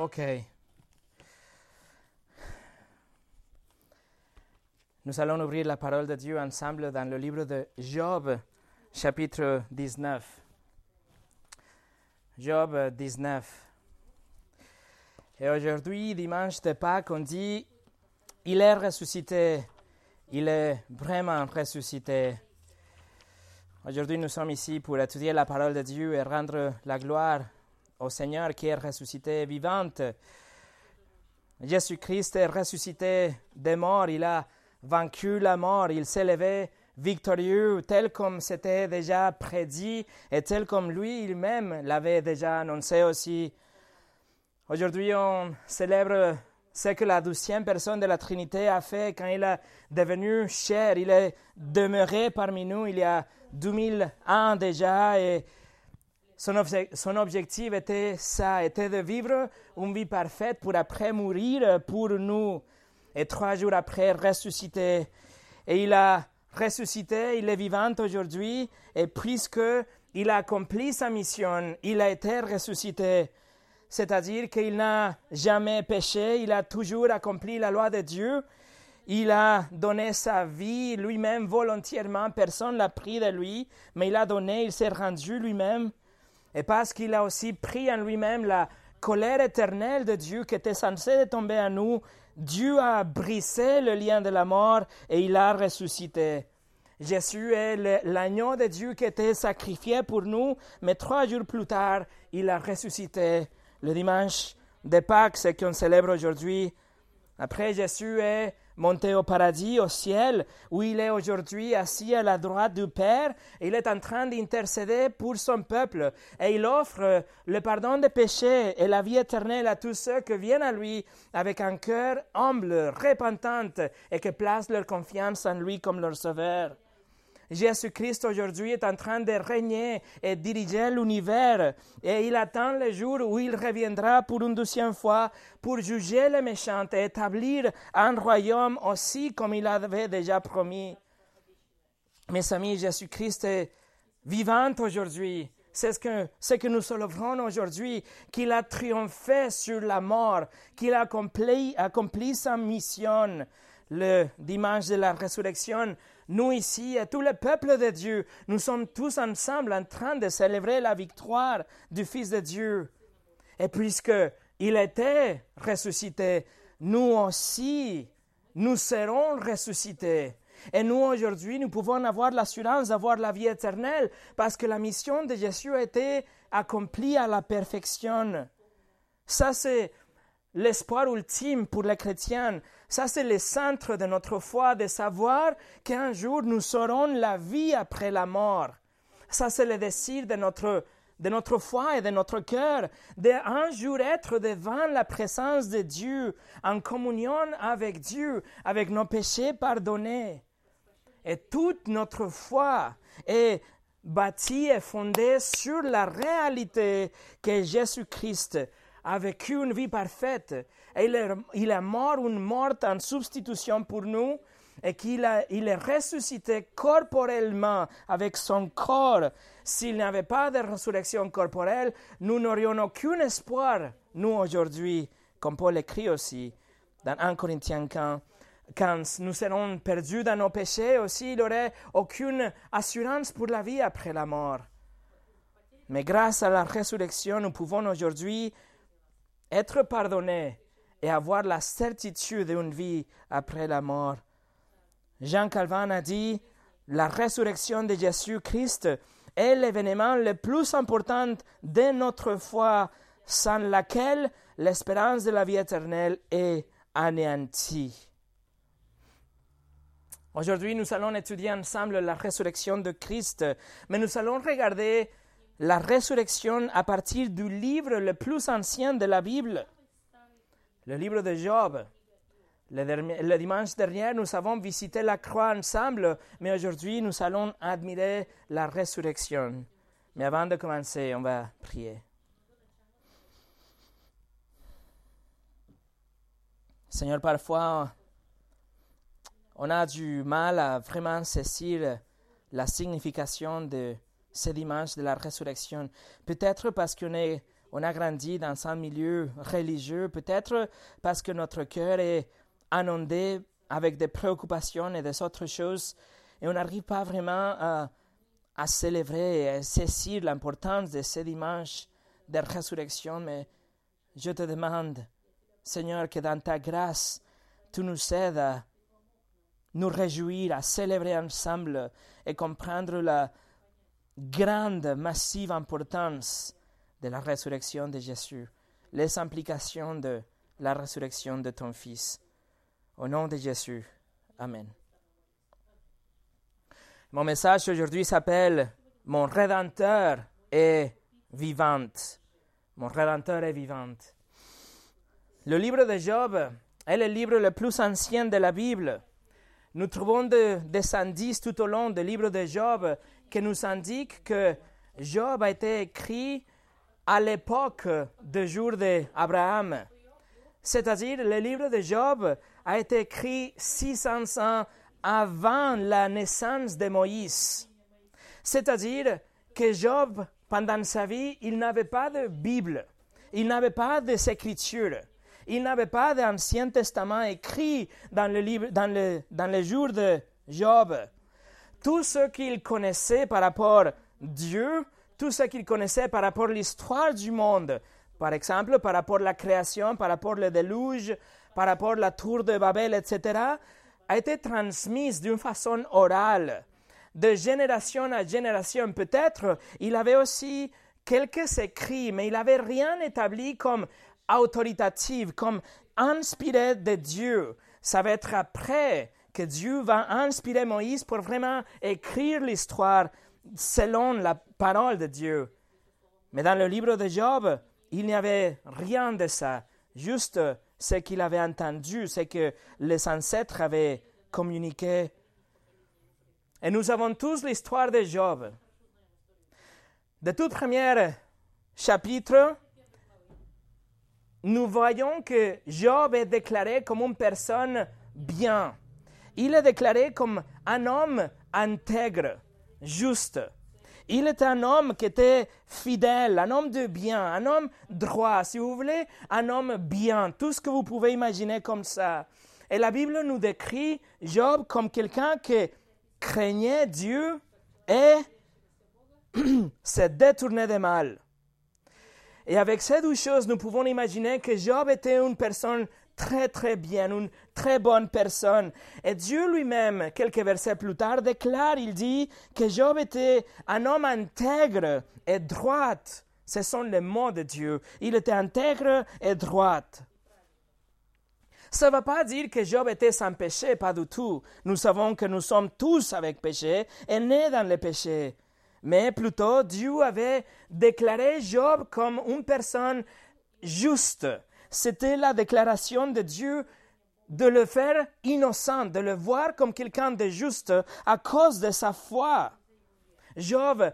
Ok. Nous allons ouvrir la parole de Dieu ensemble dans le livre de Job, chapitre 19. Job 19. Et aujourd'hui, dimanche de Pâques, on dit, il est ressuscité, il est vraiment ressuscité. Aujourd'hui, nous sommes ici pour étudier la parole de Dieu et rendre la gloire au Seigneur qui est ressuscité vivante. Jésus-Christ est ressuscité des morts, il a vaincu la mort, il s'est levé victorieux, tel comme c'était déjà prédit et tel comme lui lui-même l'avait déjà annoncé aussi. Aujourd'hui, on célèbre ce que la douzième personne de la Trinité a fait quand il est devenu cher. Il est demeuré parmi nous il y a 2000 ans déjà et son, objectif était ça, était de vivre une vie parfaite pour après mourir pour nous. Et trois jours après ressusciter. Et il a ressuscité, il est vivant aujourd'hui. Et puisque il a accompli sa mission, il a été ressuscité. C'est-à-dire qu'il n'a jamais péché, il a toujours accompli la loi de Dieu, il a donné sa vie lui-même volontairement, personne ne l'a pris de lui, mais il a donné, il s'est rendu lui-même, et parce qu'il a aussi pris en lui-même la colère éternelle de Dieu qui était censée tomber à nous, Dieu a brisé le lien de la mort et il a ressuscité. Jésus est l'agneau de Dieu qui était sacrifié pour nous, mais trois jours plus tard, il a ressuscité le dimanche de Pâques, ce qu'on célèbre aujourd'hui. Après, Jésus est monté au paradis, au ciel, où il est aujourd'hui assis à la droite du Père. il est en train d'intercéder pour son peuple. Et il offre le pardon des péchés et la vie éternelle à tous ceux qui viennent à lui avec un cœur humble, repentant et qui placent leur confiance en lui comme leur sauveur. Jésus-Christ aujourd'hui est en train de régner et diriger l'univers et il attend le jour où il reviendra pour une deuxième fois pour juger les méchants et établir un royaume aussi comme il avait déjà promis. Mes amis, Jésus-Christ est vivant aujourd'hui. C'est ce que, que nous célébrons aujourd'hui, qu'il a triomphé sur la mort, qu'il a accompli, accompli sa mission le dimanche de la résurrection nous ici et tout le peuple de Dieu, nous sommes tous ensemble en train de célébrer la victoire du Fils de Dieu. Et puisque il était ressuscité, nous aussi, nous serons ressuscités. Et nous, aujourd'hui, nous pouvons avoir l'assurance d'avoir la vie éternelle parce que la mission de Jésus a été accomplie à la perfection. Ça, c'est l'espoir ultime pour les chrétiens. Ça, c'est le centre de notre foi, de savoir qu'un jour nous saurons la vie après la mort. Ça, c'est le désir de notre, de notre foi et de notre cœur, d'un jour être devant la présence de Dieu, en communion avec Dieu, avec nos péchés pardonnés. Et toute notre foi est bâtie et fondée sur la réalité que Jésus-Christ a vécu une vie parfaite et il est, mort une mort en substitution pour nous et qu'il il est ressuscité corporellement avec son corps. S'il n'y avait pas de résurrection corporelle, nous n'aurions aucun espoir, nous aujourd'hui, comme Paul écrit aussi dans 1 Corinthiens 15. Quand nous serons perdus dans nos péchés aussi, il n'y aurait aucune assurance pour la vie après la mort. Mais grâce à la résurrection, nous pouvons aujourd'hui être pardonné et avoir la certitude d'une vie après la mort. Jean Calvin a dit, la résurrection de Jésus-Christ est l'événement le plus important de notre foi, sans laquelle l'espérance de la vie éternelle est anéantie. Aujourd'hui, nous allons étudier ensemble la résurrection de Christ, mais nous allons regarder la résurrection à partir du livre le plus ancien de la Bible, le livre de Job. Le, dimanche dernier, nous avons visité la croix ensemble, mais aujourd'hui, nous allons admirer la résurrection. Mais avant de commencer, on va prier. Seigneur, parfois, on a du mal à vraiment saisir la signification de ce dimanche de la résurrection. Peut-être parce qu'on est on a grandi dans un milieu religieux, peut-être parce que notre cœur est inondé avec des préoccupations et des autres choses, et on n'arrive pas vraiment à, célébrer et à saisir l'importance de ce dimanche de résurrection, mais je te demande, Seigneur, que dans ta grâce, tu nous aides à nous réjouir, à célébrer ensemble et comprendre la grande, massive importance de la résurrection de Jésus, les implications de la résurrection de ton Fils. Au nom de Jésus. Amen. Mon message aujourd'hui s'appelle Mon Rédempteur est vivante. Mon Rédempteur est vivante. Le livre de Job est le livre le plus ancien de la Bible. Nous trouvons des indices tout au long du livre de Job qui nous indiquent que Job a été écrit à l'époque du jour d'Abraham. C'est-à-dire, le livre de Job a été écrit 600 ans avant la naissance de Moïse. C'est-à-dire que Job, pendant sa vie, il n'avait pas de Bible, il n'avait pas d'écriture, il n'avait pas d'Ancien Testament écrit dans le, livre, dans, le, dans le jour de Job. Tout ce qu'il connaissait par rapport à Dieu, tout ce qu'il connaissait par rapport à l'histoire du monde, par exemple par rapport à la création, par rapport au déluge, par rapport à la tour de Babel, etc., a été transmise d'une façon orale, de génération à génération. Peut-être il avait aussi quelques écrits, mais il n'avait rien établi comme autoritatif, comme inspiré de Dieu. Ça va être après que Dieu va inspirer Moïse pour vraiment écrire l'histoire selon la parole de Dieu. Mais dans le livre de Job, il n'y avait rien de ça, juste ce qu'il avait entendu, ce que les ancêtres avaient communiqué. Et nous avons tous l'histoire de Job. De tout premier chapitre, nous voyons que Job est déclaré comme une personne bien. Il est déclaré comme un homme intègre, juste. Il est un homme qui était fidèle, un homme de bien, un homme droit, si vous voulez, un homme bien, tout ce que vous pouvez imaginer comme ça. Et la Bible nous décrit Job comme quelqu'un qui craignait Dieu et se détournait des mal. Et avec ces deux choses, nous pouvons imaginer que Job était une personne très très bien, une très bonne personne. Et Dieu lui-même, quelques versets plus tard, déclare, il dit que Job était un homme intègre et droit. Ce sont les mots de Dieu. Il était intègre et droit. Ça ne veut pas dire que Job était sans péché, pas du tout. Nous savons que nous sommes tous avec péché et nés dans le péché. Mais plutôt, Dieu avait déclaré Job comme une personne juste, c'était la déclaration de Dieu de le faire innocent, de le voir comme quelqu'un de juste à cause de sa foi. Job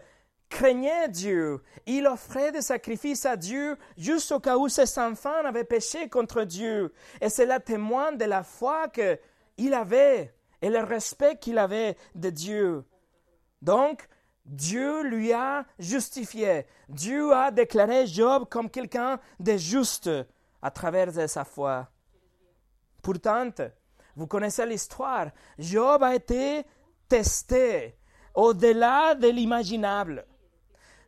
craignait Dieu. Il offrait des sacrifices à Dieu juste au cas où ses enfants avaient péché contre Dieu. Et c'est la témoin de la foi qu'il avait et le respect qu'il avait de Dieu. Donc, Dieu lui a justifié. Dieu a déclaré Job comme quelqu'un de juste à travers de sa foi. Pourtant, vous connaissez l'histoire. Job a été testé au-delà de l'imaginable.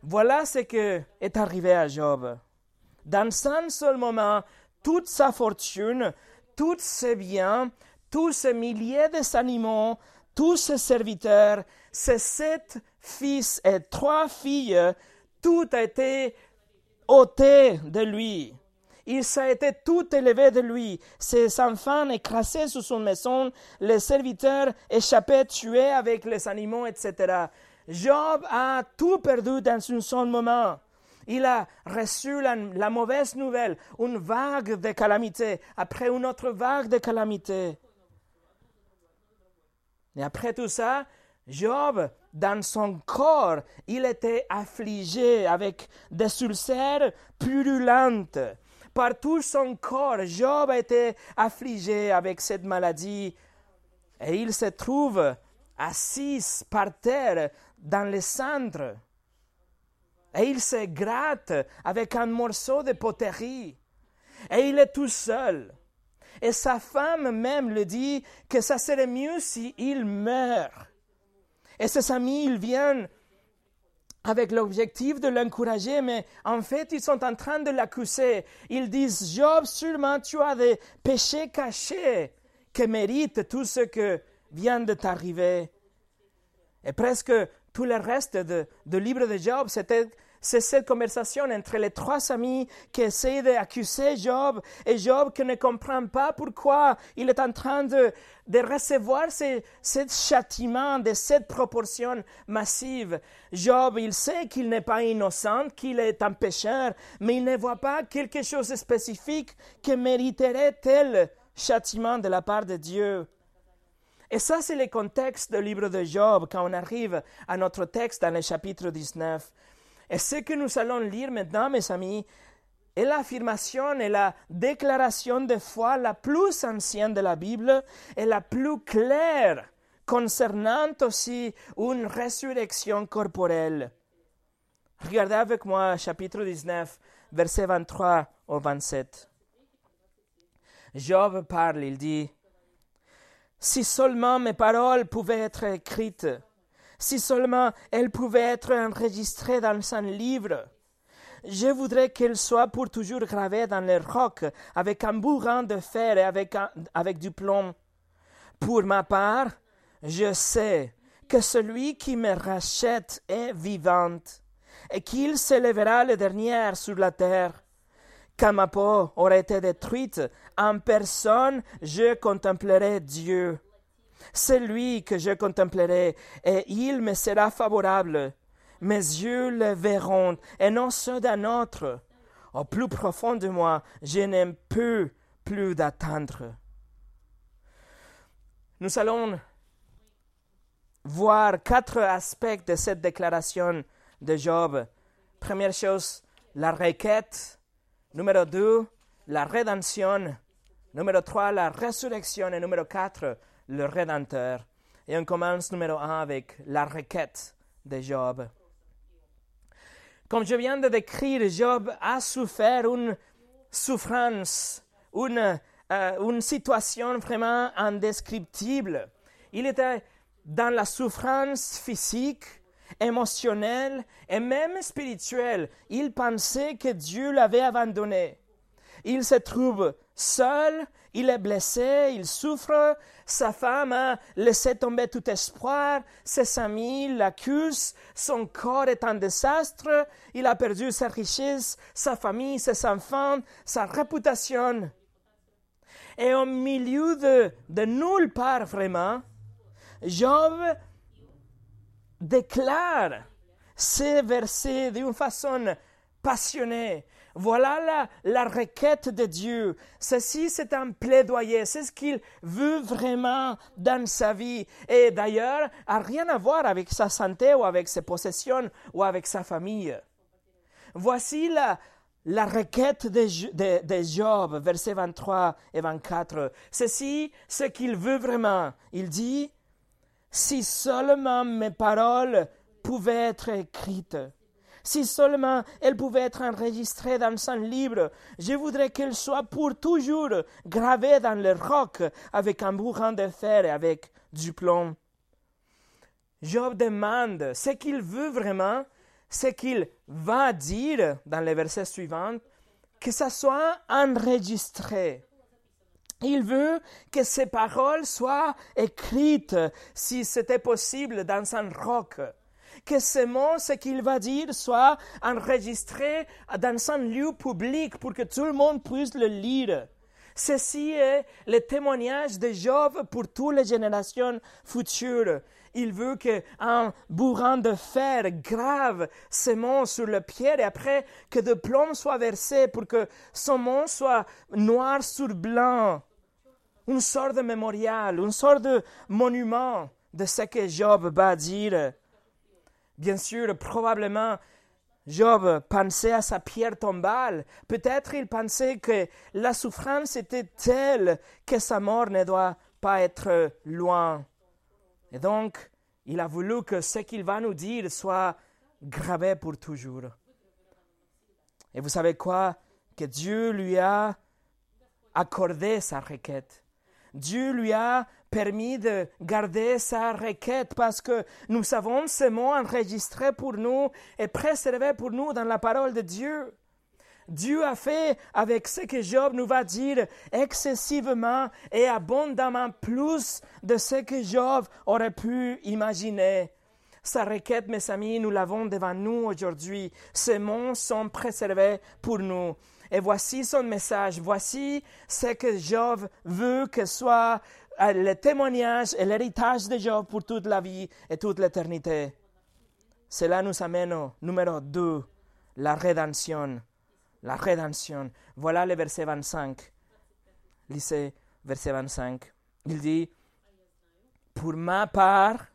Voilà ce qui est arrivé à Job. Dans un seul moment, toute sa fortune, tous ses biens, tous ses milliers d'animaux, tous ses serviteurs, ses sept fils et trois filles, tout a été ôté de lui. Il été tout élevé de lui. Ses enfants écrasés sous son maison, les serviteurs échappés, tués avec les animaux, etc. Job a tout perdu dans un seul moment. Il a reçu la, la, mauvaise nouvelle, une vague de calamité, après une autre vague de calamité. Et après tout ça, Job, dans son corps, il était affligé avec des ulcères purulentes par tout son corps. Job a été affligé avec cette maladie et il se trouve assis par terre dans le centre. Et il se gratte avec un morceau de poterie. Et il est tout seul. Et sa femme même le dit que ça serait mieux s'il meurt. Et ses amis, ils viennent avec l'objectif de l'encourager, mais en fait, ils sont en train de l'accuser. Ils disent, Job, sûrement tu as des péchés cachés qui méritent tout ce que vient de t'arriver. Et presque tout le reste de, de livre de Job, c'était c'est cette conversation entre les trois amis qui essayent d'accuser Job et Job qui ne comprend pas pourquoi il est en train de, de recevoir ce, ce châtiment de cette proportion massive. Job, il sait qu'il n'est pas innocent, qu'il est un pécheur, mais il ne voit pas quelque chose de spécifique qui mériterait tel châtiment de la part de Dieu. Et ça, c'est le contexte du livre de Job quand on arrive à notre texte dans le chapitre 19. Et ce que nous allons lire maintenant, mes amis, est l'affirmation et la déclaration de foi la plus ancienne de la Bible et la plus claire concernant aussi une résurrection corporelle. Regardez avec moi chapitre 19, versets 23 au 27. Job parle, il dit, Si seulement mes paroles pouvaient être écrites, si seulement elles pouvaient être enregistrées dans un livre. Je voudrais qu'elles soient pour toujours gravées dans les rocs avec un bourrin de fer et avec, avec du plomb. Pour ma part, je sais que celui qui me rachète est vivant et qu'il s'élèvera le dernier sur la terre. Quand ma peau aurait été détruite, en personne je contemplerai Dieu c'est lui que je contemplerai, et il me sera favorable. Mes yeux le verront, et non ceux d'un autre. Au plus profond de moi, je n'aime peux plus d'attendre. Nous allons voir quatre aspects de cette déclaration de Job. Première chose, la requête. Numéro deux, la rédemption. Numéro trois, la résurrection. Et numéro quatre, le Rédempteur. Et on commence numéro un avec la requête de Job. Comme je viens de décrire, Job a souffert une souffrance, une, euh, une situation vraiment indescriptible. Il était dans la souffrance physique, émotionnelle et même spirituelle. Il pensait que Dieu l'avait abandonné. Il se trouve seul, il est blessé, il souffre, sa femme a laissé tomber tout espoir, ses amis l'accusent, son corps est un désastre, il a perdu sa richesse, sa famille, ses enfants, sa réputation. Et au milieu de, de nulle part vraiment, Job déclare ces versets d'une façon passionnée. Voilà la, requête de Dieu. Ceci, c'est un plaidoyer. C'est ce qu'il veut vraiment dans sa vie. Et d'ailleurs, a rien à voir avec sa santé ou avec ses possessions ou avec sa famille. Voici la, la requête de, de, Job, versets 23 et 24. Ceci, ce qu'il veut vraiment. Il dit, si seulement mes paroles pouvaient être écrites si seulement elle pouvait être enregistrée dans un livre, je voudrais qu'elle soit pour toujours gravée dans le roc avec un bourrin de fer et avec du plomb. Job demande ce qu'il veut vraiment, ce qu'il va dire dans les versets suivants, que ça soit enregistré. Il veut que ces paroles soient écrites, si c'était possible, dans un roc que ce mot, ce qu'il va dire, soit enregistré dans un lieu public pour que tout le monde puisse le lire. Ceci est le témoignage de Job pour toutes les générations futures. Il veut qu'un bourrin de fer grave ce mot sur le pierre et après que de plomb soit versé pour que son mot soit noir sur blanc. Une sorte de mémorial, une sorte de monument de ce que Job va dire. Bien sûr, probablement, Job pensait à sa pierre tombale. Peut-être il pensait que la souffrance était telle que sa mort ne doit pas être loin. Et donc, il a voulu que ce qu'il va nous dire soit gravé pour toujours. Et vous savez quoi? Que Dieu lui a accordé sa requête. Dieu lui a permis de garder sa requête parce que nous avons ces mots enregistrés pour nous et préservés pour nous dans la parole de Dieu. Dieu a fait avec ce que Job nous va dire excessivement et abondamment plus de ce que Job aurait pu imaginer. Sa requête, mes amis, nous l'avons devant nous aujourd'hui. Ces mots sont préservés pour nous. Et voici son message. Voici ce que Job veut que soit le témoignage et l'héritage de Job pour toute la vie et toute l'éternité. Cela nous amène au numéro 2, la rédemption la rédemption. Voilà le verset 25. Lisez verset 25. Il dit, Pour ma part,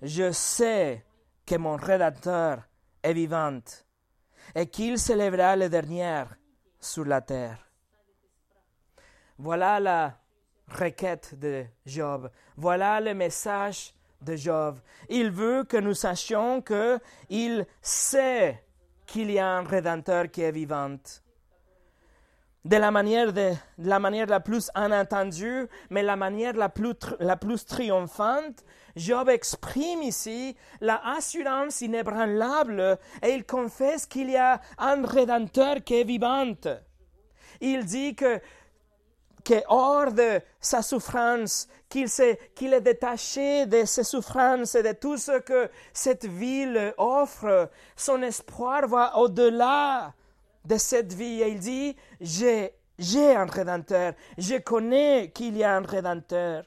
je sais que mon Rédacteur est vivant et qu'il s'élèvera le dernier sur la terre. Voilà la requête de Job. Voilà le message de Job. Il veut que nous sachions qu'il sait qu'il y a un Rédempteur qui est vivant. De la manière, de, la manière la plus inattendue, mais la manière la plus, la plus triomphante, Job exprime ici la assurance inébranlable et il confesse qu'il y a un Rédempteur qui est vivant. Il dit que que hors de sa souffrance, qu'il qu'il est détaché de ses souffrances et de tout ce que cette ville offre. Son espoir va au-delà de cette vie. Et il dit, j'ai, j'ai un Rédempteur. Je connais qu'il y a un Rédempteur.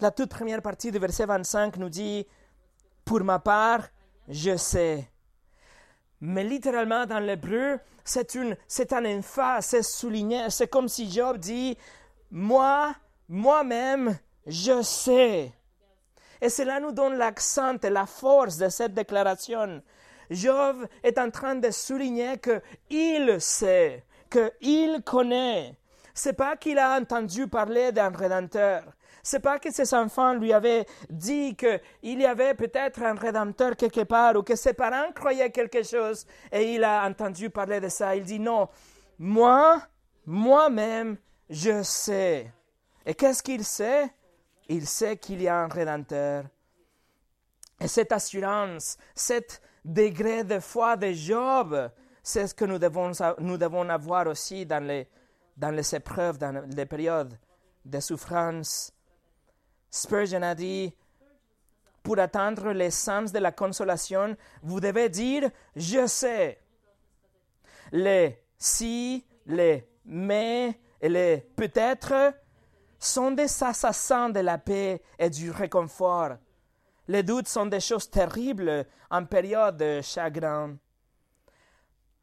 La toute première partie du verset 25 nous dit, pour ma part, je sais. Mais littéralement dans l'hébreu, c'est, une, c'est un emphase, c'est souligné. C'est comme si Job dit, moi, moi-même, je sais. Et cela nous donne l'accent et la force de cette déclaration. Job est en train de souligner que il sait, qu'il connaît. C'est pas qu'il a entendu parler d'un rédempteur. C'est pas que ses enfants lui avaient dit qu'il y avait peut-être un rédempteur quelque part ou que ses parents croyaient quelque chose et il a entendu parler de ça. Il dit non, moi, moi-même, je sais. Et qu'est-ce qu'il sait? Il sait qu'il y a un rédempteur. Et cette assurance, cet degré de foi de Job, c'est ce que nous devons, nous devons avoir aussi dans les, dans les épreuves, dans les périodes de souffrance Spurgeon a dit, pour atteindre l'essence de la consolation, vous devez dire je sais. Les si, les mais et les peut-être sont des assassins de la paix et du réconfort. Les doutes sont des choses terribles en période de chagrin.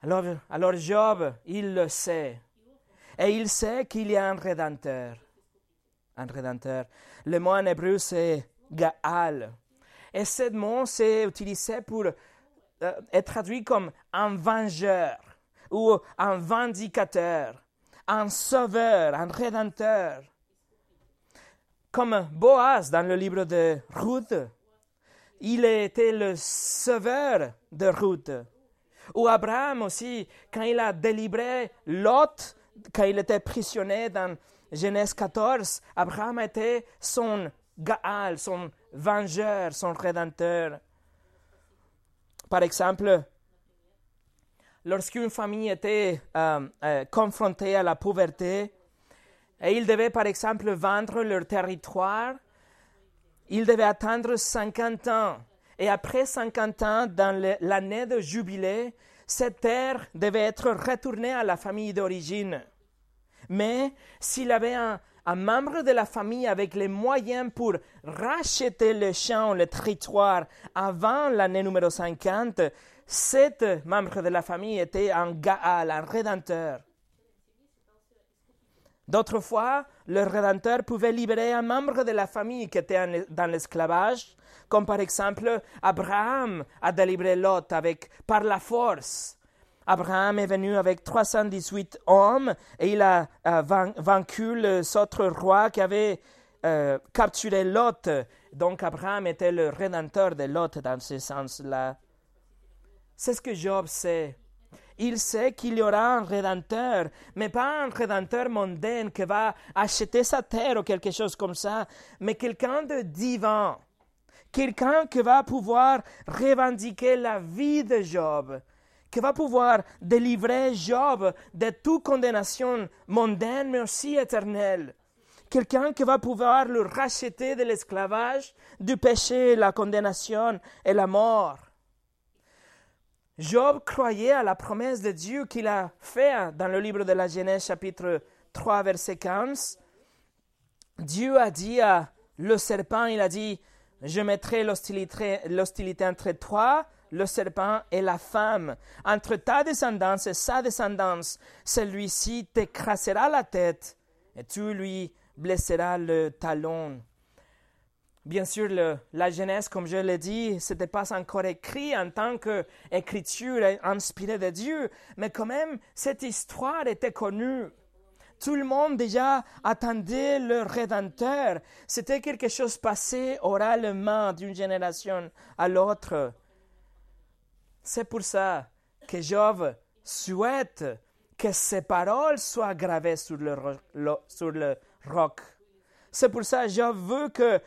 Alors, alors Job, il le sait. Et il sait qu'il y a un rédempteur un rédempteur. Le mot en hébreu, c'est Gaal. Et ce mot, c'est utilisé pour euh, être traduit comme un vengeur ou un vindicateur, un sauveur, un rédempteur. Comme Boaz dans le livre de Ruth, il était le sauveur de Ruth. Ou Abraham aussi, quand il a délivré Lot, quand il était prisonnier dans Genèse 14, Abraham était son Gaal, son vengeur, son rédempteur. Par exemple, lorsqu'une famille était euh, euh, confrontée à la pauvreté, et ils devaient par exemple vendre leur territoire, ils devaient attendre 50 ans. Et après 50 ans, dans l'année de jubilé, cette terre devait être retournée à la famille d'origine. Mais s'il avait un, membre de la famille avec les moyens pour racheter le champ, le territoire avant l'année numéro 50, cet membre de la famille était un Gaal, un rédempteur. D'autres fois, le rédempteur pouvait libérer un membre de la famille qui était dans l'esclavage, comme par exemple Abraham a délivré Lot avec, par la force. Abraham est venu avec 318 hommes et il a vaincu l'autre roi qui avait euh, capturé Lot. Donc Abraham était le rédempteur de Lot dans ce sens-là. C'est ce que Job sait. il sait qu'il y aura un rédempteur, mais pas un rédempteur mondain qui va acheter sa terre ou quelque chose comme ça, mais quelqu'un de divin, quelqu'un qui va pouvoir revendiquer la vie de Job, qui va pouvoir délivrer Job de toute condamnation mondaine, mais aussi éternelle. Quelqu'un qui va pouvoir le racheter de l'esclavage, du péché, la condamnation et la mort. Job croyait à la promesse de Dieu qu'il a faite dans le livre de la Genèse chapitre 3 verset 15. Dieu a dit à le serpent, il a dit, je mettrai l'hostilité entre toi, le serpent et la femme, entre ta descendance et sa descendance. Celui-ci t'écrasera la tête et tu lui blesseras le talon. Bien sûr, la Genèse, comme je l'ai dit, ce n'était pas encore écrit en tant qu'écriture inspirée de Dieu, mais quand même, cette histoire était connue. Tout le monde déjà attendait le Rédempteur. C'était quelque chose passé oralement d'une génération à l'autre. C'est pour ça que Job souhaite que ses paroles soient gravées sur le, sur le roc. C'est pour ça que Job veut que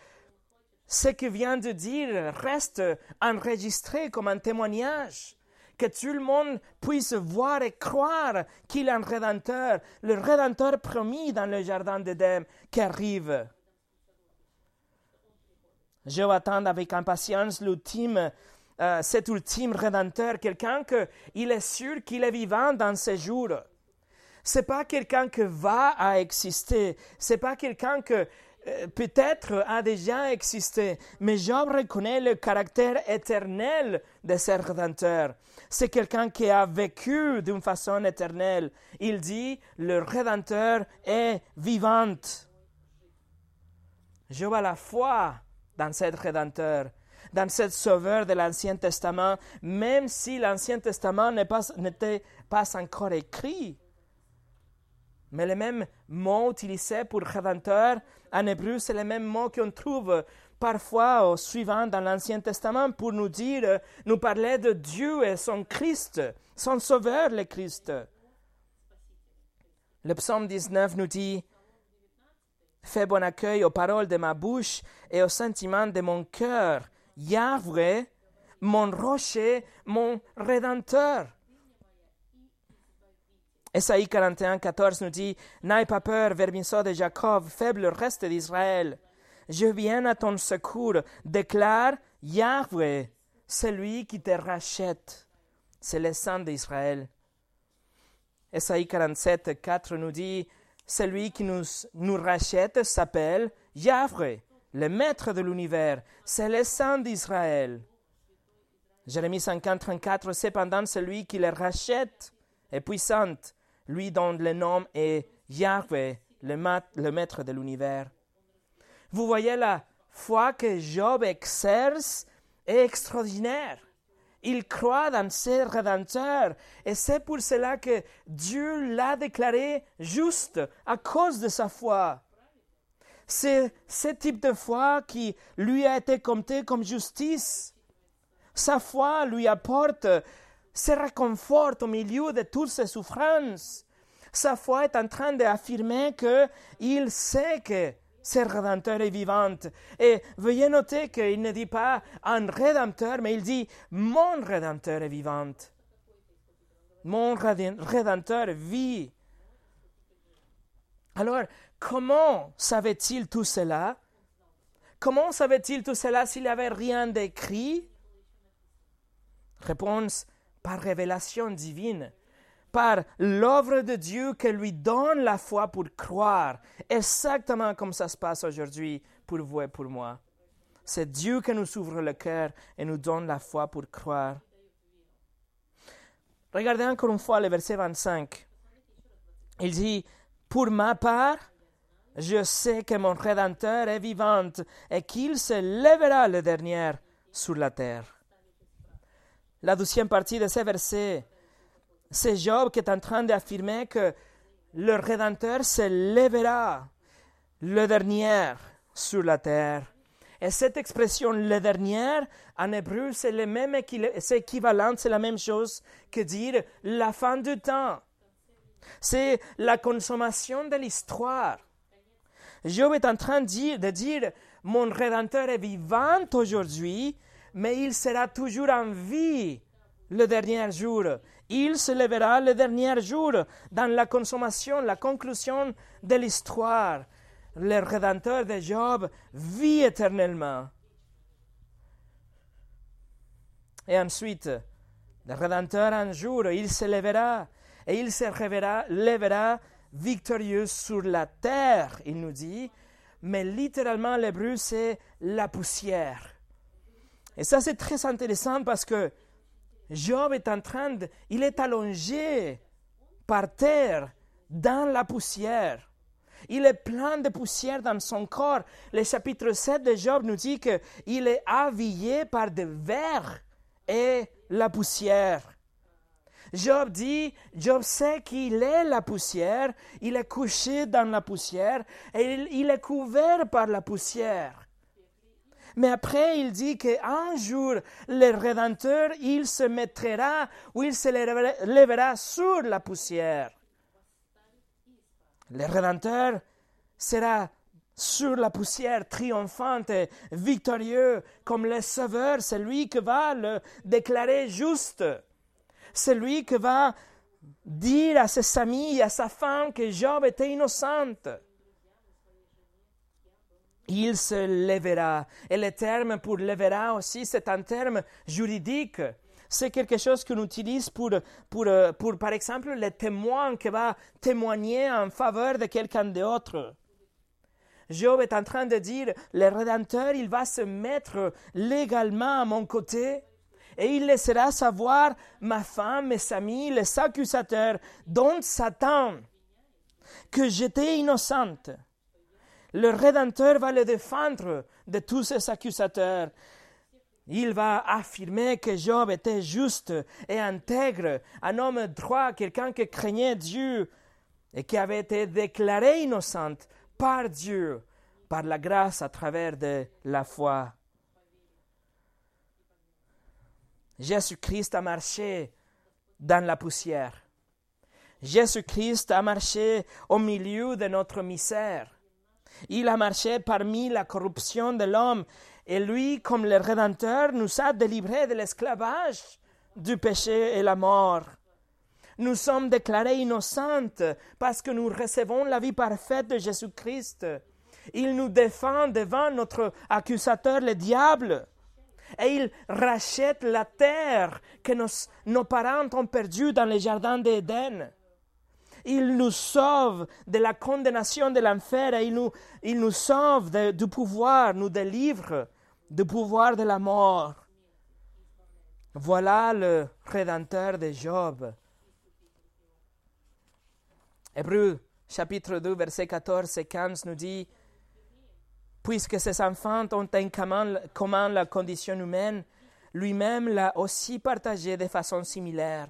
ce qu'il vient de dire reste enregistré comme un témoignage, que tout le monde puisse voir et croire qu'il est un Rédempteur, le Rédempteur promis dans le Jardin d'Éden qui arrive. Je attends avec impatience l'ultime, euh, cet ultime Rédempteur, quelqu'un qu'il est sûr qu'il est vivant dans ces jours. C'est pas quelqu'un qui va à exister, c'est pas quelqu'un que euh, peut-être a déjà existé, mais Job reconnaît le caractère éternel de ce Rédempteur. C'est quelqu'un qui a vécu d'une façon éternelle. Il dit, le Rédempteur est vivant. Job a la foi dans ce Rédempteur, dans ce Sauveur de l'Ancien Testament, même si l'Ancien Testament n'était pas, encore écrit. Mais les mêmes mots utilisés pour Rédempteur en hébreu, c'est les mêmes mots qu'on trouve parfois au suivant dans l'Ancien Testament pour nous dire, nous parler de Dieu et son Christ, son Sauveur, le Christ. Le psaume 19 nous dit, Fais bon accueil aux paroles de ma bouche et aux sentiments de mon cœur. Yahweh, mon rocher, mon rédempteur. Esaïe 41, 14 nous dit N'aie pas peur, vermisseau de Jacob, faible reste d'Israël. Je viens à ton secours, déclare Yahweh, celui qui te rachète. C'est le sang d'Israël. Esaïe 47, 4 nous dit Celui qui nous, nous rachète s'appelle Yahweh, le maître de l'univers. C'est le sang d'Israël. Jérémie 50, 34 Cependant, celui qui le rachète est puissant lui dont le nom est Yahweh, le, maître de l'univers. Vous voyez la foi que Job exerce est extraordinaire. Il croit dans ses rédempteurs et c'est pour cela que Dieu l'a déclaré juste à cause de sa foi. C'est ce type de foi qui lui a été compté comme justice. Sa foi lui apporte se réconforte au milieu de toutes ses souffrances. Sa foi est en train d'affirmer qu'il sait que ce Rédempteur est vivant. Et veuillez noter qu'il ne dit pas un Rédempteur, mais il dit mon Rédempteur est vivant. Mon Rédempteur vit. Alors, comment savait-il tout cela? Comment savait-il tout cela s'il n'avait rien d'écrit? Réponse par révélation divine, par l'œuvre de Dieu qui lui donne la foi pour croire, exactement comme ça se passe aujourd'hui pour vous et pour moi. C'est Dieu qui nous ouvre le cœur et nous donne la foi pour croire. Regardez encore une fois le verset 25. Il dit, Pour ma part, je sais que mon Rédempteur est vivant et qu'il se lèvera le dernier sur la terre la deuxième partie de ce verset, c'est Job qui est en train d'affirmer que le Rédempteur se lèvera le dernier sur la terre. Et cette expression, le dernier, en hébreu, c'est le même c'est équivalent, c'est la même chose que dire la fin du temps. C'est la consommation de l'histoire. Job est en train de dire, mon Rédempteur est vivant aujourd'hui, mais il sera toujours en vie le dernier jour. Il se lèvera le dernier jour dans la consommation, la conclusion de l'histoire. Le Rédempteur de Job vit éternellement. Et ensuite, le Rédempteur un jour, il se lèvera et il se lèvera victorieux sur la terre, il nous dit, mais littéralement l'hébreu c'est la poussière. Et ça c'est très intéressant parce que Job est en train de, il est allongé par terre dans la poussière. Il est plein de poussière dans son corps. Le chapitre 7 de Job nous dit qu'il est habillé par des vers et la poussière. Job dit, Job sait qu'il est la poussière, il est couché dans la poussière et il, est couvert par la poussière. Mais après, il dit qu'un jour, le Rédempteur, il se mettra ou il se lèvera sur la poussière. Le Rédempteur sera sur la poussière, triomphante et victorieux, comme le Sauveur, c'est lui qui va le déclarer juste. C'est lui qui va dire à ses amis, à sa femme que Job était innocente. Il se lèvera. Et le terme pour lèvera aussi, c'est un terme juridique. C'est quelque chose qu'on utilise pour, pour, pour, par exemple, le témoin qui va témoigner en faveur de quelqu'un d'autre. Job est en train de dire, le Rédempteur, il va se mettre légalement à mon côté et il laissera savoir ma femme, mes amis, les accusateurs, dont Satan, que j'étais innocente. Le Rédempteur va le défendre de tous ces accusateurs. Il va affirmer que Job était juste et intègre, un homme droit, quelqu'un qui craignait Dieu et qui avait été déclaré innocente par Dieu, par la grâce à travers de la foi. Jésus-Christ a marché dans la poussière. Jésus-Christ a marché au milieu de notre misère. Il a marché parmi la corruption de l'homme et lui, comme le Rédempteur, nous a délivrés de l'esclavage, du péché et la mort. Nous sommes déclarés innocentes parce que nous recevons la vie parfaite de Jésus-Christ. Il nous défend devant notre accusateur, le diable et il rachète la terre que nos, parents ont perdue dans les jardins d'Éden. Il nous sauve de la condamnation de l'enfer et il nous, il nous sauve du pouvoir, nous délivre du pouvoir de la mort. Voilà le Rédempteur de Job. Hébreu chapitre 2, verset 14 et 15 nous dit Puisque ses enfants ont en commun la condition humaine, lui-même l'a aussi partagée de façon similaire.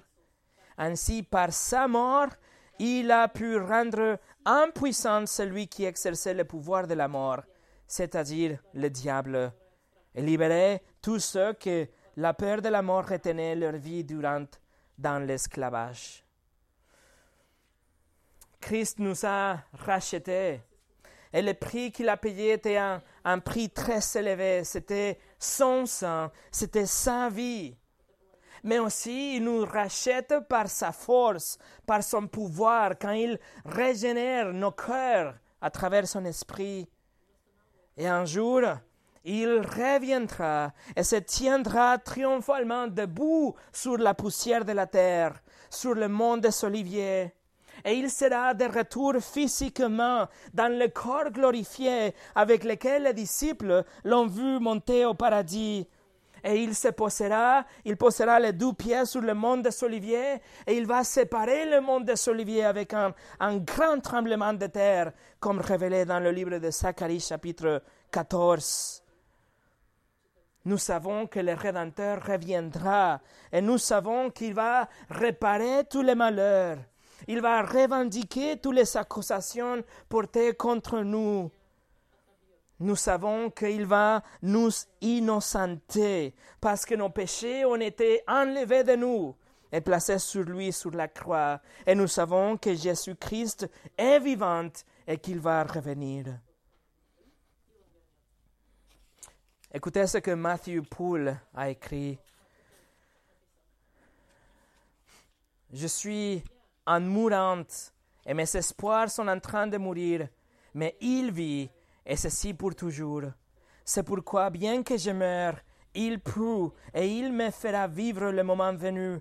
Ainsi, par sa mort, il a pu rendre impuissant celui qui exerçait le pouvoir de la mort, c'est-à-dire le diable, et libérer tous ceux que la peur de la mort retenait leur vie durant dans l'esclavage. Christ nous a rachetés et le prix qu'il a payé était un, prix très élevé. C'était son sang, c'était sa vie. Mais aussi, il nous rachète par sa force, par son pouvoir, quand il régénère nos cœurs à travers son esprit. Et un jour, il reviendra et se tiendra triomphalement debout sur la poussière de la terre, sur le mont des Oliviers et il sera de retour physiquement dans le corps glorifié avec lequel les disciples l'ont vu monter au paradis. Et il se posera, il posera les deux pieds sur le mont des Oliviers, et il va séparer le mont des Oliviers avec un, un grand tremblement de terre, comme révélé dans le livre de Zacharie chapitre 14. Nous savons que le Rédempteur reviendra et nous savons qu'il va réparer tous les malheurs. Il va revendiquer toutes les accusations portées contre nous. nous savons qu'il va nous innocenter parce que nos péchés ont été enlevés de nous et placés sur lui sur la croix. Et nous savons que Jésus-Christ est vivant et qu'il va revenir. Écoutez ce que Matthew Poole a écrit. Je suis en mourante et mes espoirs sont en train de mourir, mais il vit et ceci pour toujours. C'est pourquoi, bien que je meure, il prouve et il me fera vivre le moment venu.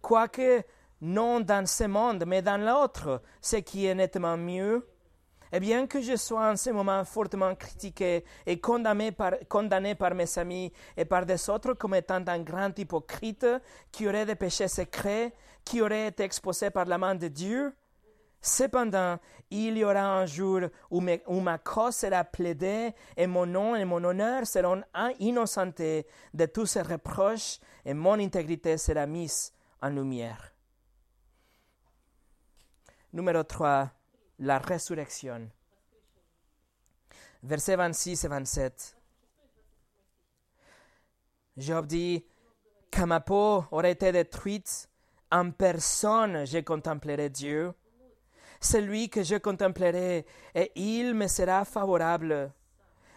Quoique non dans ce monde, mais dans l'autre, ce qui est nettement mieux. Et bien que je sois en ce moment fortement critiqué et condamné par, condamné par mes amis et par des autres comme étant un grand hypocrite qui aurait des péchés secrets, qui aurait été exposé par la main de Dieu, Cependant, il y aura un jour où, ma cause sera plaidée et mon nom et mon honneur seront innocentés de tous ces reproches et mon intégrité sera mise en lumière. Numéro 3. La résurrection. Versets 26 et 27. Job dit, quand ma peau aurait été détruite, en personne je contemplerai Dieu celui que je contemplerai, et il me sera favorable.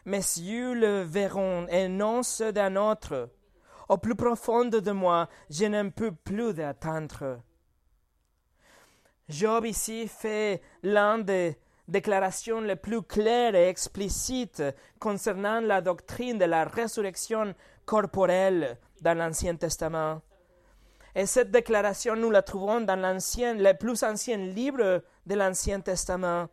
Mes yeux le verront, et non ceux d'un autre. Au plus profond de moi, je ne peux plus d'attendre. Job ici fait l'une des déclarations les plus claires et explicites concernant la doctrine de la résurrection corporelle dans l'Ancien Testament. Et cette déclaration, nous la trouvons dans l'ancien, les plus anciens livres de l'Ancien Testament.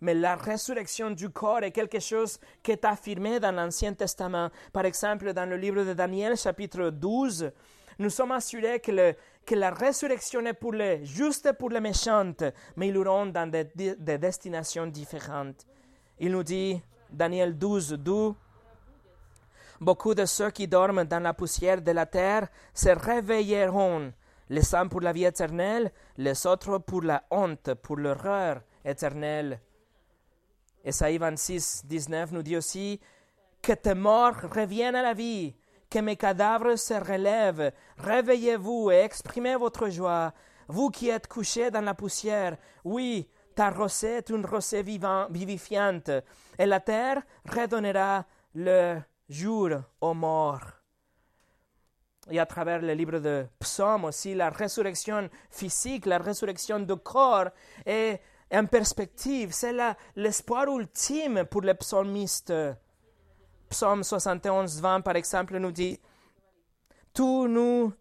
Mais la résurrection du corps est quelque chose qui est affirmé dans l'Ancien Testament. Par exemple, dans le livre de Daniel, chapitre 12, nous sommes assurés que, la résurrection est pour les justes et pour les méchantes, mais ils auront dans des, des destinations différentes. Il nous dit, Daniel 12, 12, Beaucoup de ceux qui dorment dans la poussière de la terre se réveilleront, les uns pour la vie éternelle, les autres pour la honte, pour l'horreur éternelle. Esaïe 26, 19 nous dit aussi Que tes morts reviennent à la vie, que mes cadavres se relèvent. Réveillez-vous et exprimez votre joie, vous qui êtes couchés dans la poussière. Oui, ta rosée est une rosée vivifiante, et la terre redonnera le jour aux morts. Et à travers le livre de Psaumes aussi, la résurrection physique, la résurrection du corps est en perspective. C'est l'espoir ultime pour les psalmistes. Psaume 71, 20, par exemple, nous dit tu nous,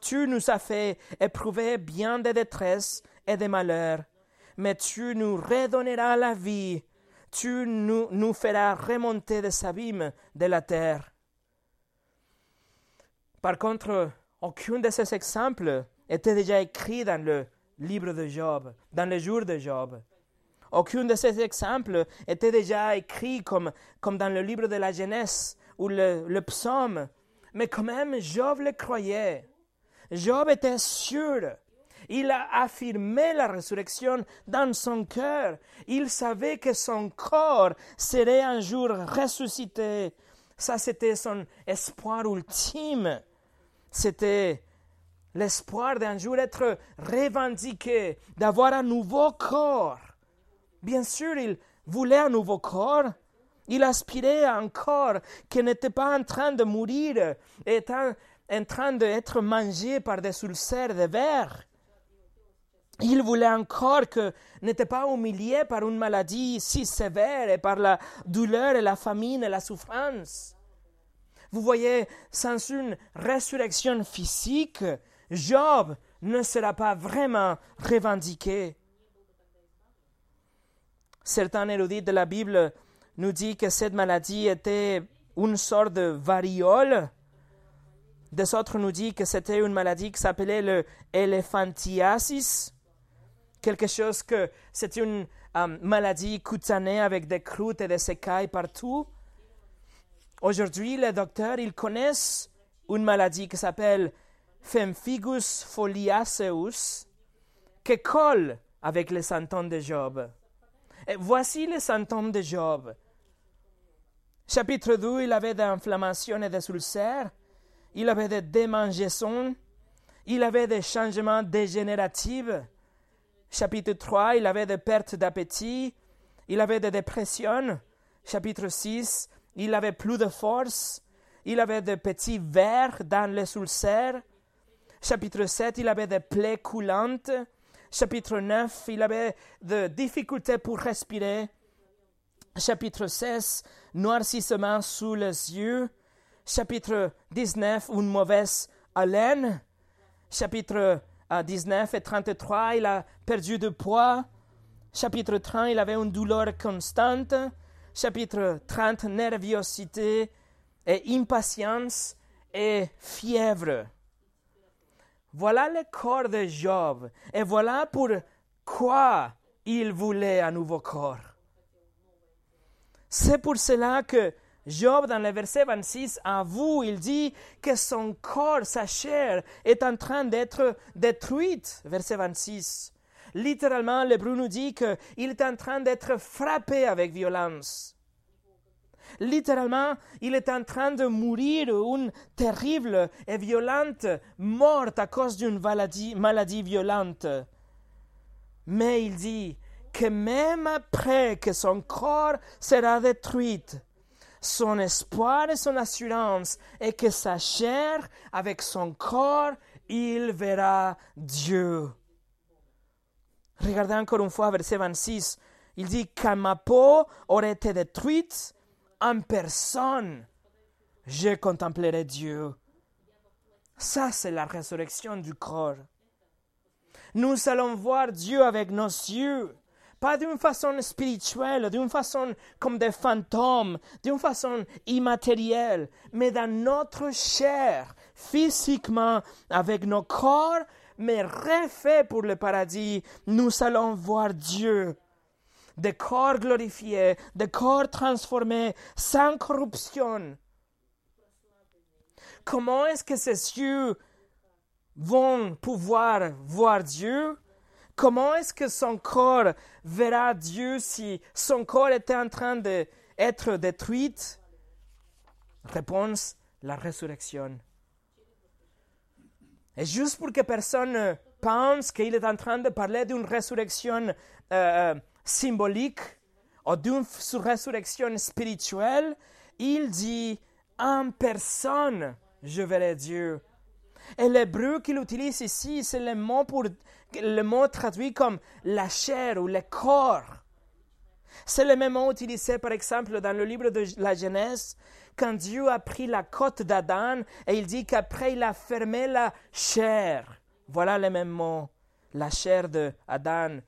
tu nous as fait éprouver bien des détresses et des malheurs, mais tu nous redonneras la vie tu nous, feras remonter des abîmes de la terre. Par contre, aucun de ces exemples était déjà écrit dans le livre de Job, dans le jour de Job. Aucun de ces exemples était déjà écrit comme, comme dans le livre de la Genèse ou le psaume. Mais quand même, Job le croyait. Job était sûr il a affirmé la résurrection dans son cœur. Il savait que son corps serait un jour ressuscité. Ça, c'était son espoir ultime. C'était l'espoir d'un jour être revendiqué, d'avoir un nouveau corps. Bien sûr, il voulait un nouveau corps. Il aspirait à un corps qui n'était pas en train de mourir, étant en train d'être mangé par des ulcères de verre. Il voulait encore que n'était pas humilié par une maladie si sévère et par la douleur et la famine et la souffrance. Vous voyez, sans une résurrection physique, Job ne sera pas vraiment revendiqué. Certains érudits de la Bible nous disent que cette maladie était une sorte de variole. Des autres nous disent que c'était une maladie qui s'appelait le quelque chose que c'est une euh, maladie cutanée avec des croûtes et des écailles partout. Aujourd'hui, les docteurs, ils connaissent une maladie qui s'appelle Pemphigus foliaceus, qui colle avec les symptômes de Job. Et voici les symptômes de Job. Chapitre 2, il avait d'inflammation et des ulcères. Il avait des démangeaisons. Il avait des changements dégénératifs. Chapitre 3, il avait des pertes d'appétit. Il avait des dépressions. Chapitre 6, il avait plus de force. Il avait des petits vers dans les ulcères. Chapitre 7, il avait des plaies coulantes. Chapitre 9, il avait des difficultés pour respirer. Chapitre 16, noircissement sous les yeux. Chapitre 19, une mauvaise haleine. Chapitre 19 et 33, il a perdu de poids. Chapitre 30, il avait une douleur constante. Chapitre 30, nervosité et impatience et fièvre. Voilà le corps de Job. Et voilà pour quoi il voulait un nouveau corps. C'est pour cela que Job, dans le verset 26, avoue, il dit que son corps, sa chair, est en train d'être détruite. Verset 26. Littéralement, l'hébreu nous dit qu'il est en train d'être frappé avec violence. Littéralement, il est en train de mourir une terrible et violente mort à cause d'une maladie, maladie violente. Mais il dit que même après que son corps sera détruit, son espoir et son assurance est que sa chair, avec son corps, il verra Dieu. Regardez encore une fois verset 26. Il dit, quand ma peau aurait été détruite, en personne, je contemplerai Dieu. Ça, c'est la résurrection du corps. Nous allons voir Dieu avec nos yeux, pas d'une façon spirituelle, d'une façon comme des fantômes, d'une façon immatérielle, mais dans notre chair, physiquement, avec nos corps, mais refaits pour le paradis, nous allons voir Dieu des corps glorifiés, des corps transformés, sans corruption. Comment est-ce que ces yeux vont pouvoir voir Dieu? Comment est-ce que son corps verra Dieu si son corps était en train d'être détruit? Réponse, la résurrection. Et juste pour que personne pense qu'il est en train de parler d'une résurrection euh, euh, symbolique ou d'une résurrection spirituelle, il dit en personne, je verrai Dieu. Et l'hébreu qu'il utilise ici, c'est le mot, pour, le mot traduit comme la chair ou le corps. C'est le même mot utilisé, par exemple, dans le livre de la Genèse, quand Dieu a pris la côte d'Adam et il dit qu'après il a fermé la chair. Voilà le même mot, la chair d'Adam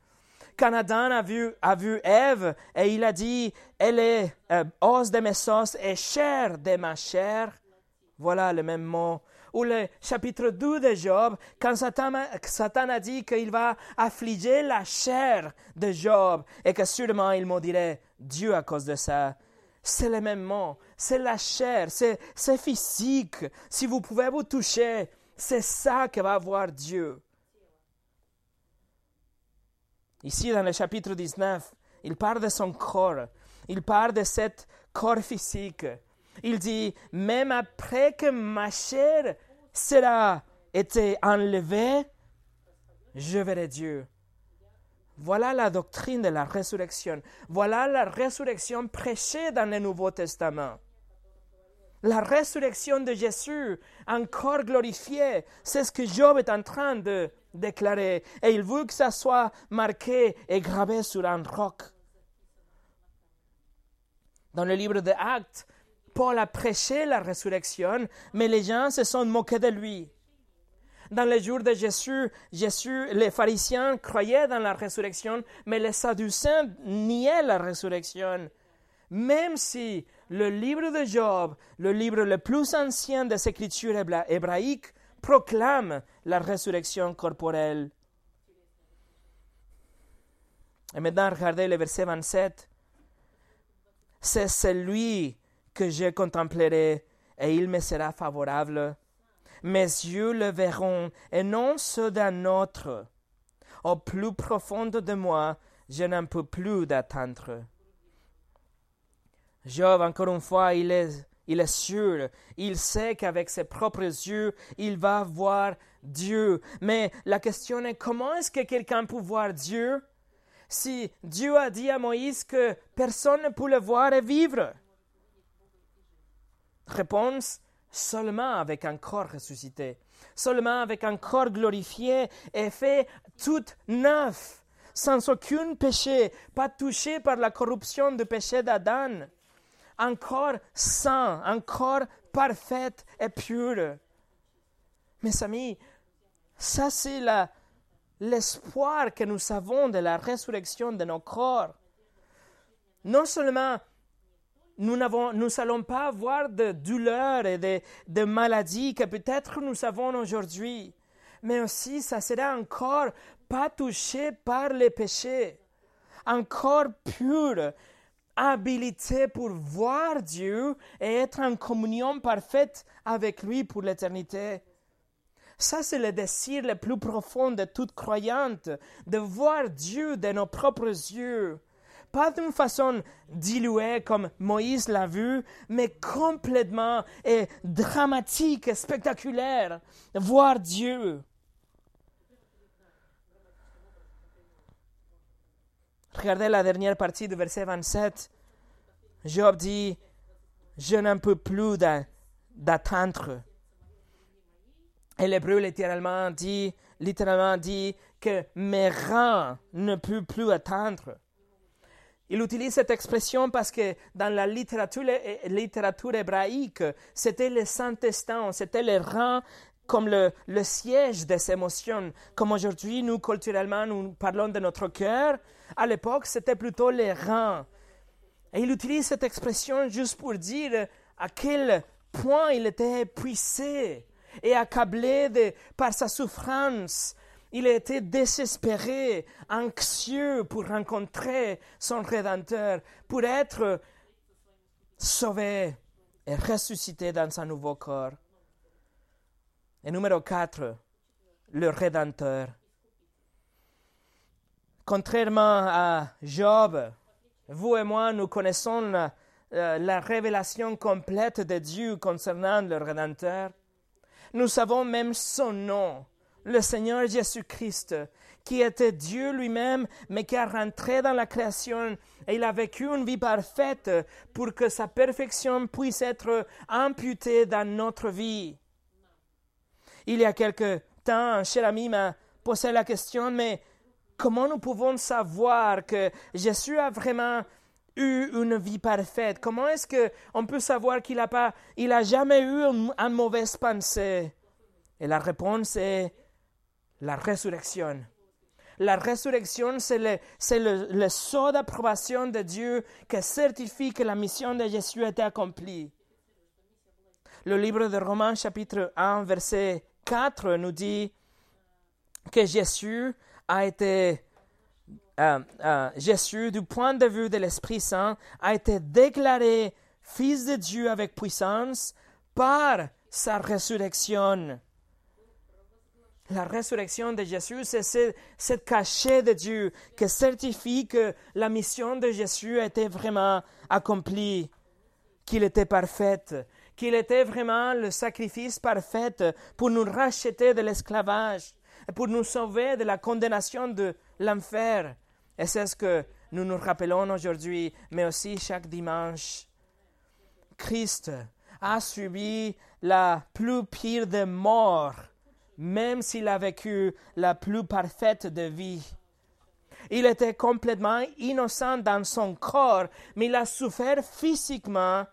quand Adam a vu, a vu Ève et il a dit, elle est euh, os de mes os et chair de ma chair. Voilà le même mot. Ou le chapitre 2 de Job, quand Satan, a dit qu'il va affliger la chair de Job et que sûrement il maudirait Dieu à cause de ça. C'est le même mot. C'est la chair, c'est physique. Si vous pouvez vous toucher, c'est ça que va avoir Dieu. Ici, dans le chapitre 19, il parle de son corps. Il parle de cet corps physique. Il dit, même après que ma chair sera été enlevée, je verrai Dieu. Voilà la doctrine de la résurrection. Voilà la résurrection prêchée dans le Nouveau Testament. La résurrection de Jésus, encore glorifié, c'est ce que Job est en train de déclaré, et il veut que ça soit marqué et gravé sur un roc. Dans le livre des Actes, Paul a prêché la résurrection, mais les gens se sont moqués de lui. Dans les jours de Jésus, Jésus, les pharisiens croyaient dans la résurrection, mais les sadducéens niaient la résurrection. Même si le livre de Job, le livre le plus ancien des écritures hébraïques, proclame la résurrection corporelle. Et maintenant, regardez le verset 27. C'est celui que je contemplerai et il me sera favorable. Mes yeux le verront et non ceux d'un autre. Au plus profond de moi, je n'en peux plus d'attendre. Job, encore une fois, il est, il est sûr, il sait qu'avec ses propres yeux, il va voir Dieu. Mais la question est comment est-ce que quelqu'un peut voir Dieu? Si Dieu a dit à Moïse que personne ne peut le voir et vivre Réponse seulement avec un corps ressuscité, seulement avec un corps glorifié et fait tout neuf, sans aucun péché, pas touché par la corruption du péché d'Adam un corps saint, un corps parfait et pur. Mes amis, ça c'est l'espoir que nous avons de la résurrection de nos corps. Non seulement nous n'allons pas avoir de douleurs et de, maladies que peut-être nous avons aujourd'hui, mais aussi ça sera un corps pas touché par les péchés, un corps pur, habilité pour voir Dieu et être en communion parfaite avec lui pour l'éternité. Ça, c'est le désir le plus profond de toute croyante, de voir Dieu de nos propres yeux. Pas d'une façon diluée comme Moïse l'a vu, mais complètement et dramatique et spectaculaire. Voir Dieu. Regardez la dernière partie du verset 27. Job dit, je n'en peux plus d'attendre. Et l'hébreu littéralement dit, littéralement dit que mes reins ne peuvent plus attendre. Il utilise cette expression parce que dans la littérature, littérature hébraïque, c'était le Saint-Testin, c'était les reins comme le, le siège des émotions. Comme aujourd'hui, nous, culturellement, nous parlons de notre cœur, à l'époque, c'était plutôt les reins. Et il utilise cette expression juste pour dire à quel point il était épuisé et accablé par sa souffrance. Il était désespéré, anxieux pour rencontrer son Rédempteur, pour être sauvé et ressuscité dans un nouveau corps. Et numéro 4, le Rédempteur. Contrairement à Job, vous et moi, nous connaissons la, euh, la révélation complète de Dieu concernant le Rédempteur. Nous savons même son nom, le Seigneur Jésus-Christ, qui était Dieu lui-même, mais qui a rentré dans la création. Et il a vécu une vie parfaite pour que sa perfection puisse être imputée dans notre vie. Il y a quelque temps, un cher ami m'a posé la question, mais comment nous pouvons savoir que Jésus a vraiment eu une vie parfaite? Comment est-ce qu'on peut savoir qu'il n'a jamais eu une, mauvaise pensée? Et la réponse est la résurrection. La résurrection, c'est le, le, le sceau d'approbation de Dieu qui certifie que la mission de Jésus a été accomplie. Le livre de Romains chapitre 1 verset 4 nous dit que Jésus a été, euh, euh, Jésus, du point de vue de l'Esprit Saint, a été déclaré Fils de Dieu avec puissance par sa résurrection. La résurrection de Jésus, c'est cette cachet de Dieu qui certifie que la mission de Jésus été vraiment accomplie, qu'il était parfait, qu'il était vraiment le sacrifice parfait pour nous racheter de l'esclavage pour nous sauver de la condamnation de l'enfer. Et c'est ce que nous nous rappelons aujourd'hui, mais aussi chaque dimanche. Christ a subi la plus pire des morts, même s'il a vécu la plus parfaite de vie. Il était complètement innocent dans son corps, mais il a souffert physiquement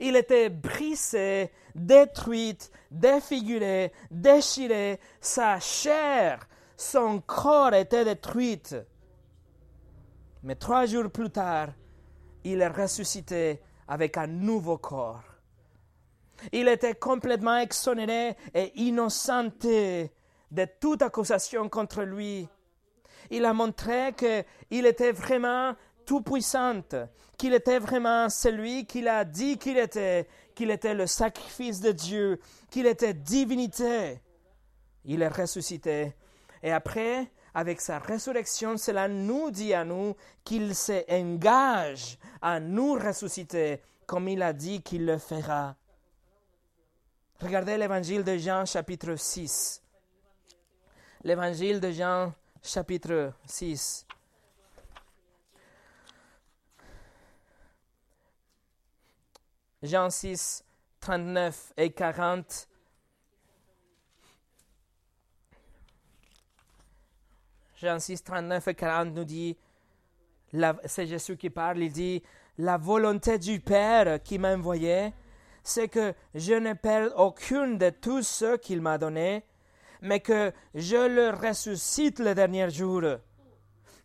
il était brisé, détruit, défiguré, déchiré. Sa chair, son corps était détruit. Mais trois jours plus tard, il est ressuscité avec un nouveau corps. Il était complètement exonéré et innocenté de toute accusation contre lui. Il a montré qu'il était vraiment tout-puissant, qu'il était vraiment celui qu'il a dit qu'il était, qu'il était le sacrifice de Dieu, qu'il était divinité. Il est ressuscité. Et après, avec sa résurrection, cela nous dit à nous qu'il s'engage à nous ressusciter comme il a dit qu'il le fera. Regardez l'évangile de Jean chapitre 6. L'évangile de Jean chapitre 6. Jean 6, 39 et 40. Jean 6, 39 et 40 nous dit, c'est Jésus qui parle, il dit, la volonté du Père qui m'a envoyé, c'est que je ne perde aucune de tous ceux qu'il m'a donnés, mais que je le ressuscite le dernier jour.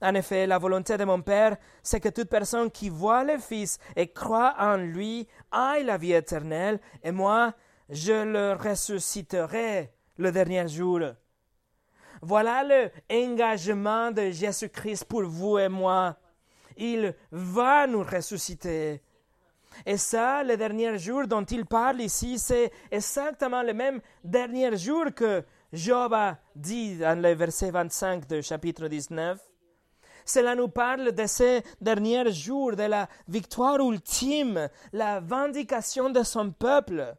En effet, la volonté de mon Père, c'est que toute personne qui voit le Fils et croit en lui aille la vie éternelle, et moi, je le ressusciterai le dernier jour. Voilà le engagement de Jésus-Christ pour vous et moi. Il va nous ressusciter. Et ça, le dernier jour dont il parle ici, c'est exactement le même dernier jour que Job a dit dans le verset 25 du chapitre 19. Cela nous parle de ces derniers jours, de la victoire ultime, la vindication de son peuple.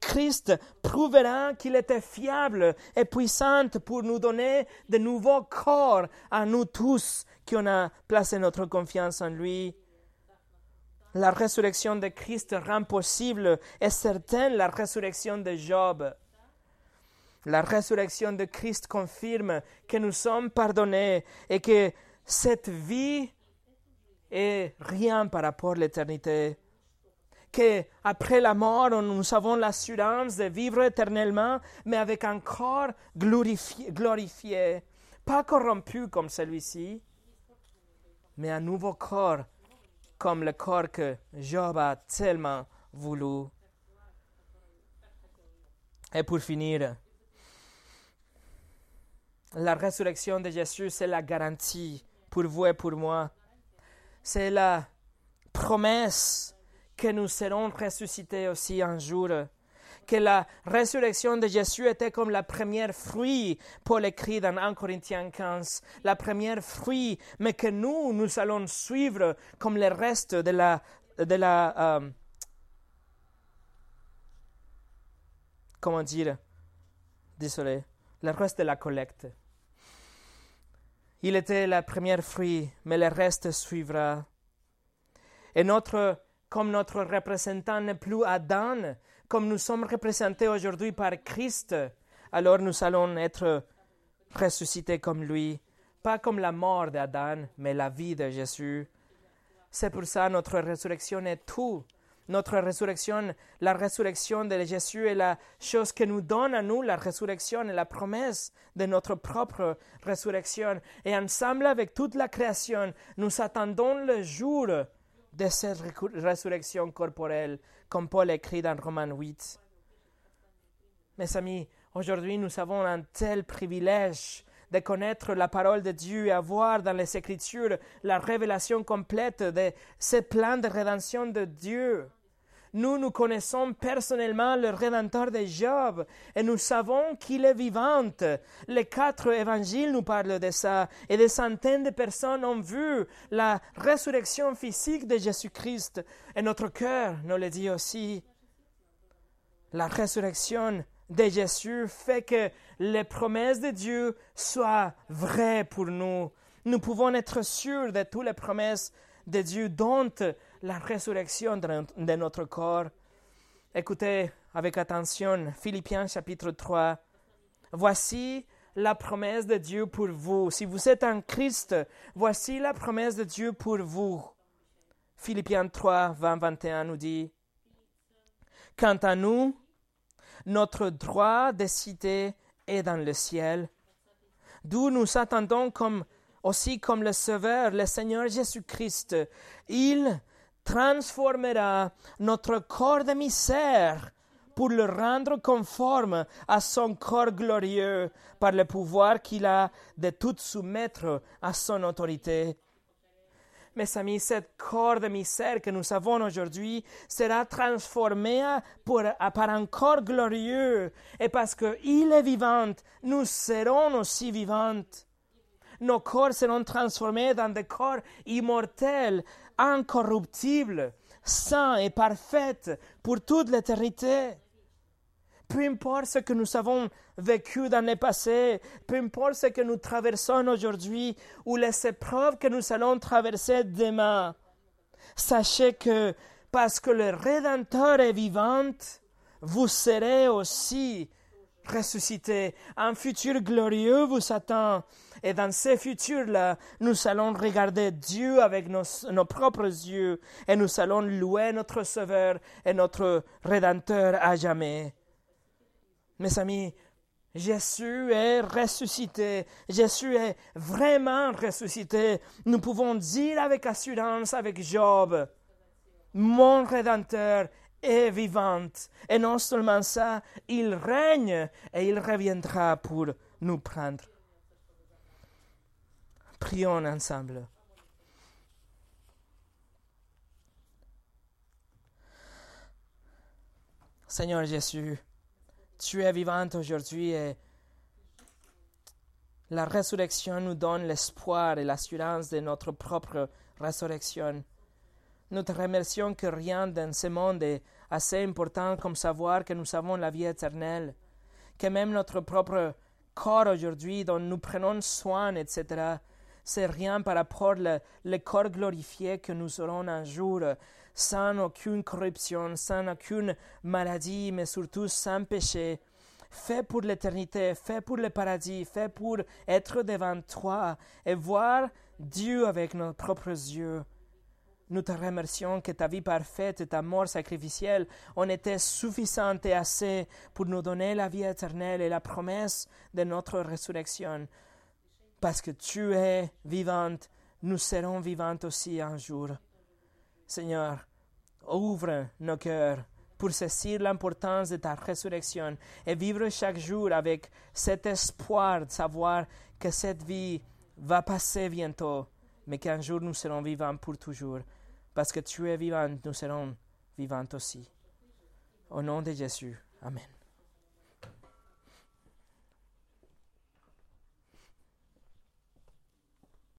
Christ prouvera qu'il était fiable et puissant pour nous donner de nouveaux corps à nous tous qui on a placé notre confiance en lui. La résurrection de Christ rend possible et certaine la résurrection de Job. La résurrection de Christ confirme que nous sommes pardonnés et que cette vie est rien par rapport à l'éternité qu'après la mort, nous avons l'assurance de vivre éternellement, mais avec un corps glorifié, glorifié pas corrompu comme celui-ci, mais un nouveau corps comme le corps que Job a tellement voulu. Et pour finir, la résurrection de Jésus, c'est la garantie pour vous et pour moi. C'est la promesse que nous serons ressuscités aussi un jour, que la résurrection de Jésus était comme la première fruit, Paul écrit dans 1 Corinthiens 15, la première fruit, mais que nous, nous allons suivre comme le reste de la, de la, euh, comment dire, désolé, le reste de la collecte. Il était la première fruit, mais le reste suivra. Et notre comme notre représentant n'est plus Adam, comme nous sommes représentés aujourd'hui par Christ, alors nous allons être ressuscités comme lui, pas comme la mort d'Adam, mais la vie de Jésus. C'est pour ça notre résurrection est tout. Notre résurrection, la résurrection de Jésus est la chose que nous donne à nous la résurrection et la promesse de notre propre résurrection. Et ensemble avec toute la création, nous attendons le jour de cette résurrection corporelle, comme Paul écrit dans Romains 8. Mes amis, aujourd'hui nous avons un tel privilège de connaître la parole de Dieu et avoir dans les Écritures la révélation complète de ce plan de rédemption de Dieu. Nous, nous connaissons personnellement le Rédempteur de Job et nous savons qu'il est vivant. Les quatre évangiles nous parlent de ça et des centaines de personnes ont vu la résurrection physique de Jésus-Christ et notre cœur nous le dit aussi. La résurrection de Jésus fait que les promesses de Dieu soient vraies pour nous. Nous pouvons être sûrs de toutes les promesses de Dieu dont la résurrection de notre corps. Écoutez avec attention Philippiens chapitre 3. Voici la promesse de Dieu pour vous. Si vous êtes en Christ, voici la promesse de Dieu pour vous. Philippiens 3, 20, 21 nous dit, Quant à nous, notre droit de cité est dans le ciel, d'où nous attendons comme aussi comme le Sauveur, le Seigneur Jésus-Christ. Il transformera notre corps de misère pour le rendre conforme à son corps glorieux par le pouvoir qu'il a de tout soumettre à son autorité. Mes amis, ce corps de misère que nous avons aujourd'hui sera transformé par un corps glorieux. Et parce qu'il est vivant, nous serons aussi vivantes. nos corps seront transformés dans des corps immortels, incorruptibles, saints et parfaits pour toute l'éternité. Peu importe ce que nous avons vécu dans le passé, peu importe ce que nous traversons aujourd'hui ou les épreuves que nous allons traverser demain, sachez que parce que le Rédempteur est vivant, vous serez aussi ressuscité. Un futur glorieux vous attend. Et dans ce futur-là, nous allons regarder Dieu avec nos, nos, propres yeux et nous allons louer notre Sauveur et notre Rédempteur à jamais. Mes amis, Jésus est ressuscité. Jésus est vraiment ressuscité. Nous pouvons dire avec assurance, avec Job, mon Rédempteur est vivant. Et non seulement ça, il règne et il reviendra pour nous prendre. Prions ensemble. Seigneur Jésus, tu es vivant aujourd'hui et la résurrection nous donne l'espoir et l'assurance de notre propre résurrection. Nous te remercions que rien dans ce monde est assez important comme savoir que nous avons la vie éternelle, que même notre propre corps aujourd'hui dont nous prenons soin, etc., c'est rien par rapport au corps glorifié que nous aurons un jour, sans aucune corruption, sans aucune maladie, mais surtout sans péché, fait pour l'éternité, fait pour le paradis, fait pour être devant toi et voir Dieu avec nos propres yeux. Nous te remercions que ta vie parfaite et ta mort sacrificielle ont été suffisantes et assez pour nous donner la vie éternelle et la promesse de notre résurrection. Parce que tu es vivante, nous serons vivantes aussi un jour. Seigneur, ouvre nos cœurs pour saisir l'importance de ta résurrection et vivre chaque jour avec cet espoir de savoir que cette vie va passer bientôt, mais qu'un jour nous serons vivants pour toujours. Parce que tu es vivant, nous serons vivants aussi. Au nom de Jésus. Amen.